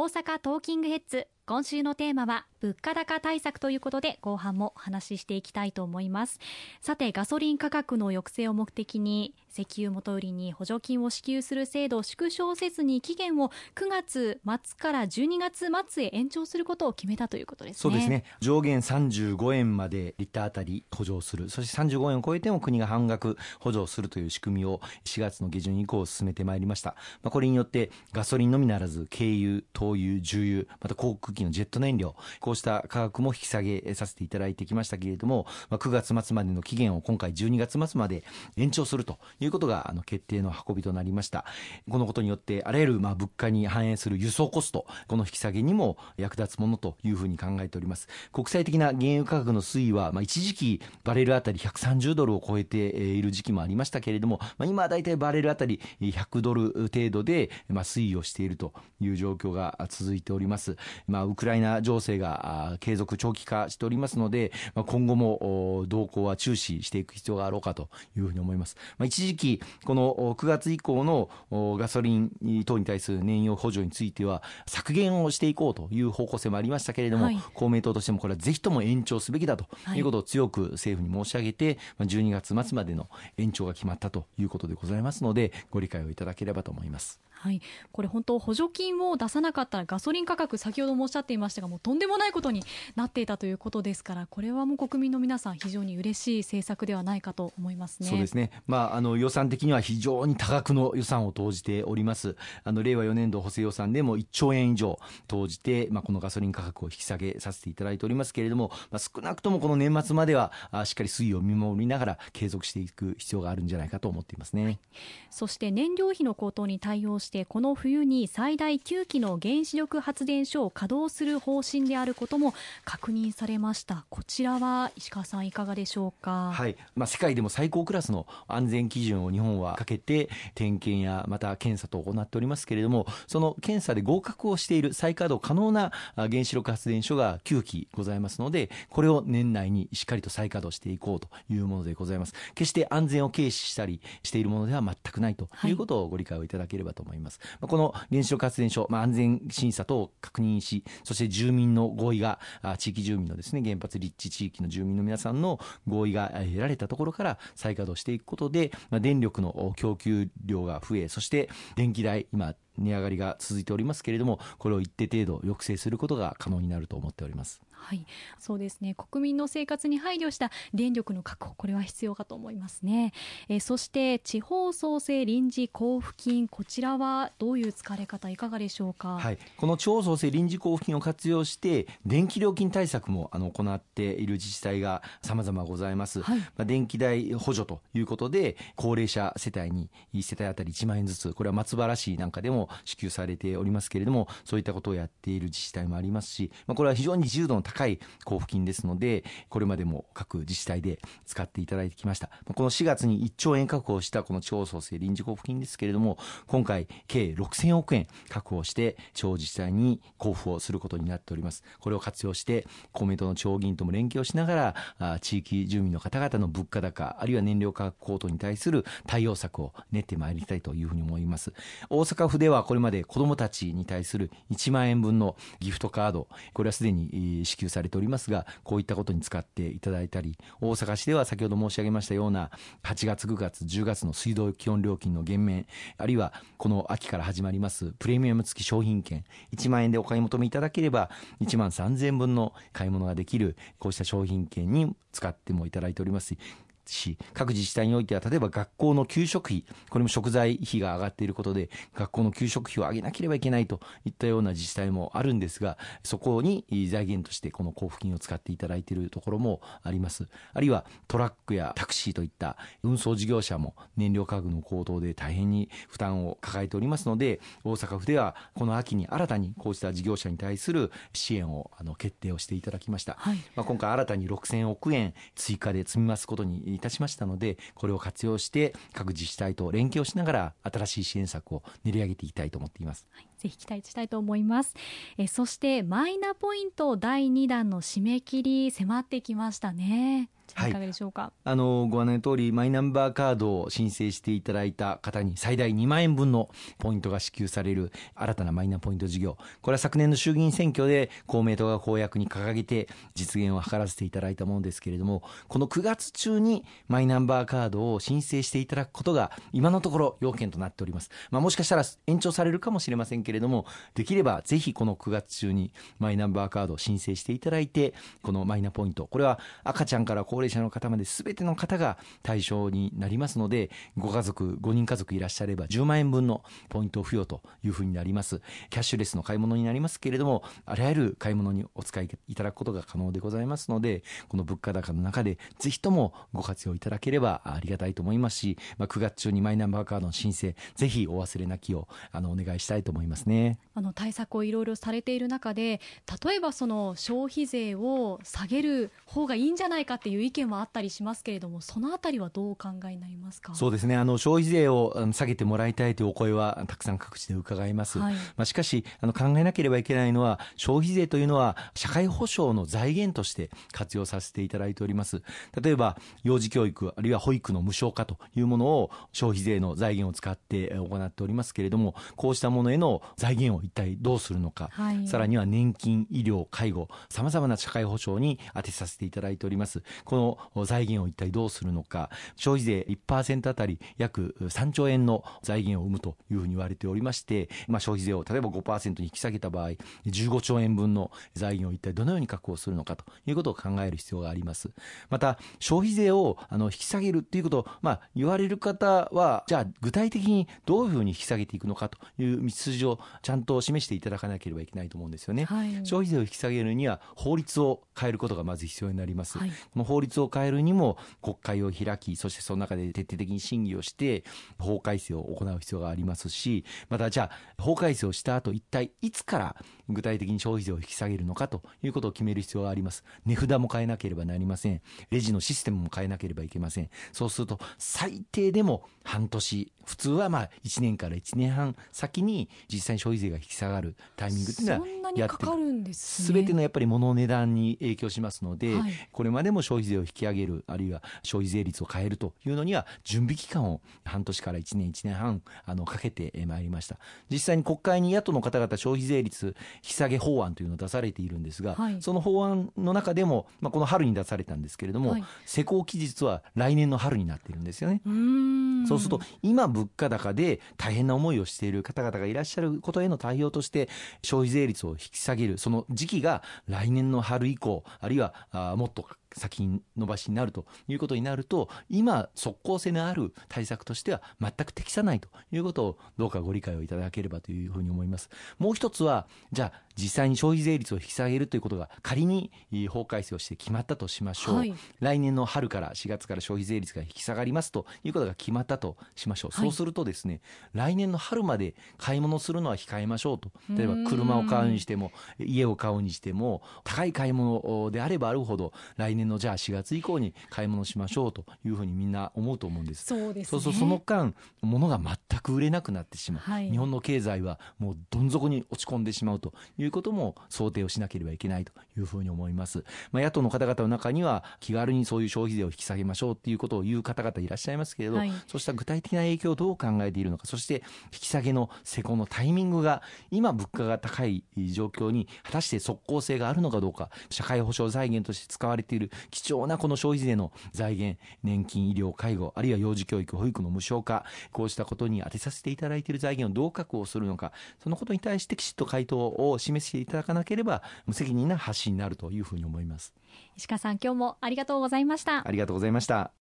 大阪トーキングヘッズ。今週のテーマは物価高対策ということで後半もお話ししていきたいと思います。さてガソリン価格の抑制を目的に石油元売りに補助金を支給する制度を縮小せずに期限を9月末から12月末へ延長することを決めたということですね。そうですね。上限35円までリッターあたり補助する。そして35円を超えても国が半額補助するという仕組みを4月の下旬以降進めてまいりました、まあ、これによってガソリンのみならず軽油灯油重油また航空機のジェット燃料こうした価格も引き下げさせていただいてきましたけれども、まあ、9月末までの期限を今回12月末まで延長するということがあの決定の運びとなりました。このことによってあらゆるまあ物価に反映する輸送コストこの引き下げにも役立つものというふうに考えております。国際的な原油価格の推移は、まあ、一時期バレルあたり130ドルを超えている時期もありましたけれども、まあ、今はだいたいバレルあたり100ドル程度で、まあ、推移をしているという状況が続いております、まあ、ウクライナ情勢が継続長期化しておりますので、まあ、今後も動向は注視していく必要があろうかというふうに思います。まあ、一時期この9月以降のガソリン等に対する燃油補助については削減をしていこうという方向性もありましたけれども、はい、公明党としてもこれはぜひとも延長すべきだということを強く政府に申し上げて、12月末までの延長が決まったということでございますのでご理解をいただければと思います。はい、これ本当補助金を出さなかったらガソリン価格先ほどもおっしゃっていましたがもうとんでもないことになっていたということですからこれはもう国民の皆さん非常に嬉しい政策ではないかと思いますね。そうですね。まああの予算的には非常に多額の予算を投じております。あの令和4年度補正予算でも1兆円以上投じてまあこのガソリン価格を引き下げさせていただいておりますけれども、まあ少なくともこの年末まではあしっかり推移を見守りながら継続していく必要があるんじゃないかと思っていますね。はい、そして燃料費の高騰に対応してこの冬に最大9基の原子力発電所を稼働する方針であることも確認されました。こちらは石川さんいかがでしょうか？はい、まあ、世界でも最高クラスの安全基準を日本はかけて点検やまた検査と行っておりますけれどもその検査で合格をしている再稼働可能な原子力発電所が9基ございますのでこれを年内にしっかりと再稼働していこうというものでございます。決して安全を軽視したりしているものでは全くないということをご理解をいただければと思います、はい、この原子力発電所、まあ、安全審査等を確認し、そして住民の合意が、地域住民のですね、原発立地地域の住民の皆さんの合意が得られたところから再稼働していくことで、まあ、電力の供給量が増え、そして電気代、今、値上がりが続いておりますけれども、これを一定程度抑制することが可能になると思っております。はい、そうですね。国民の生活に配慮した電力の確保これは必要かと思いますね、えー、そして地方創生臨時交付金こちらはどういう使われ方いかがでしょうか、はい、この地方創生臨時交付金を活用して電気料金対策もあの行っている自治体が様々ございます、はい、まあ、電気代補助ということで高齢者世帯に1世帯当たり1万円ずつこれは松原市なんかでも支給されておりますけれどもそういったことをやっている自治体もありますし、まあ、これは非常に自由度の高い交付金ですので、これまでも各自治体で使っていただいてきました。この4月に1兆円確保したこの地方創生臨時交付金ですけれども、今回計6000億円確保して地方自治体に交付をすることになっております。これを活用して公明党の地方議員とも連携をしながら、地域住民の方々の物価高、あるいは燃料価格高騰に対する対応策を練ってまいりたいというふうに思います。大阪府ではこれまで子どもたちに対する1万円分のギフトカード、これはすでに支給されておりますが、こういったことに使っていただいたり、大阪市では先ほど申し上げましたような、8月、9月、10月の水道基本料金の減免、あるいはこの秋から始まりますプレミアム付き商品券、1万円でお買い求めいただければ、1万3000円分の買い物ができる、こうした商品券に使ってもいただいております、し、各自治体においては、例えば学校の給食費、これも食材費が上がっていることで、学校の給食費を上げなければいけないといったような自治体もあるんですが、そこに財源としてこの交付金を使っていただいているところもあります。あるいはトラックやタクシーといった運送事業者も燃料価格の高騰で大変に負担を抱えておりますので、大阪府ではこの秋に新たにこうした事業者に対する支援をあの決定をしていただきました。はい、まあ今回新たに6000億円追加で積み増すことにいたしましたので、これを活用して各自治体と連携をしながら新しい支援策を練り上げていきたいと思っています。はい、ぜひ期待したいと思います。えそしてマイナポイント第2弾の締め切り迫ってきましたね。い。かがでしょうか、はい、あのご案内の通りマイナンバーカードを申請していただいた方に最大2万円分のポイントが支給される新たなマイナポイント事業。これは昨年の衆議院選挙で公明党が公約に掲げて実現を図らせていただいたものですけれどもこの9月中にマイナンバーカードを申請していただくことが今のところ要件となっております、まあ、もしかしたら延長されるかもしれませんけれどもできればぜひこの9月中にマイナンバーカードを申請していただいてこのマイナポイントこれは赤ちゃんから高齢者の方まで全ての方が対象になりますのでご家族5人家族いらっしゃれば10万円分のポイント付与というふうになります。キャッシュレスの買い物になりますけれどもあらゆる買い物にお使いいただくことが可能でございますのでこの物価高の中でぜひともご活用いただければありがたいと思いますし、まあ、9月中にマイナンバーカードの申請ぜひお忘れなきをあのお願いしたいと思いますね。あの対策をいろいろされている中で例えばその消費税を下げる方がいいんじゃないかっていう意見はあったりしますけれどもそのあたりはどうお考えになりますか？そうですね。あの消費税を下げてもらいたいというお声はたくさん各地で伺います、はい、まあ、しかしあの考えなければいけないのは消費税というのは社会保障の財源として活用させていただいております。例えば幼児教育あるいは保育の無償化というものを消費税の財源を使って行っておりますけれどもこうしたものへの財源を一体どうするのか、はい、さらには年金医療介護さまざまな社会保障に充てさせていただいております。この財源を一体どうするのか。消費税1%あたり約3兆円の財源を生むというふうに言われておりまして、まあ、消費税を例えば5%に引き下げた場合15兆円分の財源を一体どのように確保するのかということを考える必要があります。また消費税をあの引き下げるということを、まあ、言われる方はじゃあ具体的にどういうふうに引き下げていくのかという道筋をちゃんと示していただかなければいけないと思うんですよね、はい、消費税を引き下げるには法律を変えることがまず必要になります、はい、この法律を変えるにも国会を開きそしてその中で徹底的に審議をして法改正を行う必要がありますしまたじゃあ法改正をした後一体いつから具体的に消費税を引き下げるのかということを決める必要があります。値札も変えなければなりません。レジのシステムも変えなければいけません。そうすると最低でも半年普通はまあ1年から1年半先に実際に消費税が引き下がるタイミングっていうのはやってすべ、ね、てのやっぱり物の値段に影響しますので、はい、これまでも消費税を引き上げるあるいは消費税率を変えるというのには準備期間を半年から1年1年半あのかけてまいりました。実際に国会に野党の方々消費税率引き下げ法案というのを出されているんですが、はい、その法案の中でも、まあ、この春に出されたんですけれども、はい、施行期日は来年の春になっているんですよね。そうすると今物価高で大変な思いをしている方々がいらっしゃることへの対応として消費税率を引き下げるその時期が来年の春以降あるいはあもっと先延ばしになるということになると今即効性のある対策としては全く適さないということをどうかご理解をいただければというふうに思います。もう一つはじゃあ実際に消費税率を引き下げるということが仮に法改正をして決まったとしましょう、はい、来年の春から4月から消費税率が引き下がりますということが決まったとしましょう、はい、そうするとですね来年の春まで買い物するのは控えましょうと。例えば車を買うにしても家を買うにしても高い買い物であればあるほど来年のじゃあ4月以降に買い物しましょうというふうにみんな思うと思うんです。そうです、ね、そうその間物が全く売れなくなってしまう、はい、日本の経済はもうどん底に落ち込んでしまうということも想定をしなければいけないというふうに思います。まあ、野党の方々の中には気軽にそういう消費税を引き下げましょうっていうことを言う方々いらっしゃいますけれど、はい、そうした具体的な影響をどう考えているのか、そして引き下げの施行のタイミングが今物価が高い状況に果たして即効性があるのかどうか、社会保障財源として使われている貴重なこの消費税の財源、年金、医療、介護、あるいは幼児教育、保育の無償化、こうしたことに当てさせていただいている財源をどう確保するのか、そのことに対してきちっと回答を示していただかなければ無責任な発信になるというふうに思います。石川さん今日もありがとうございました。ありがとうございました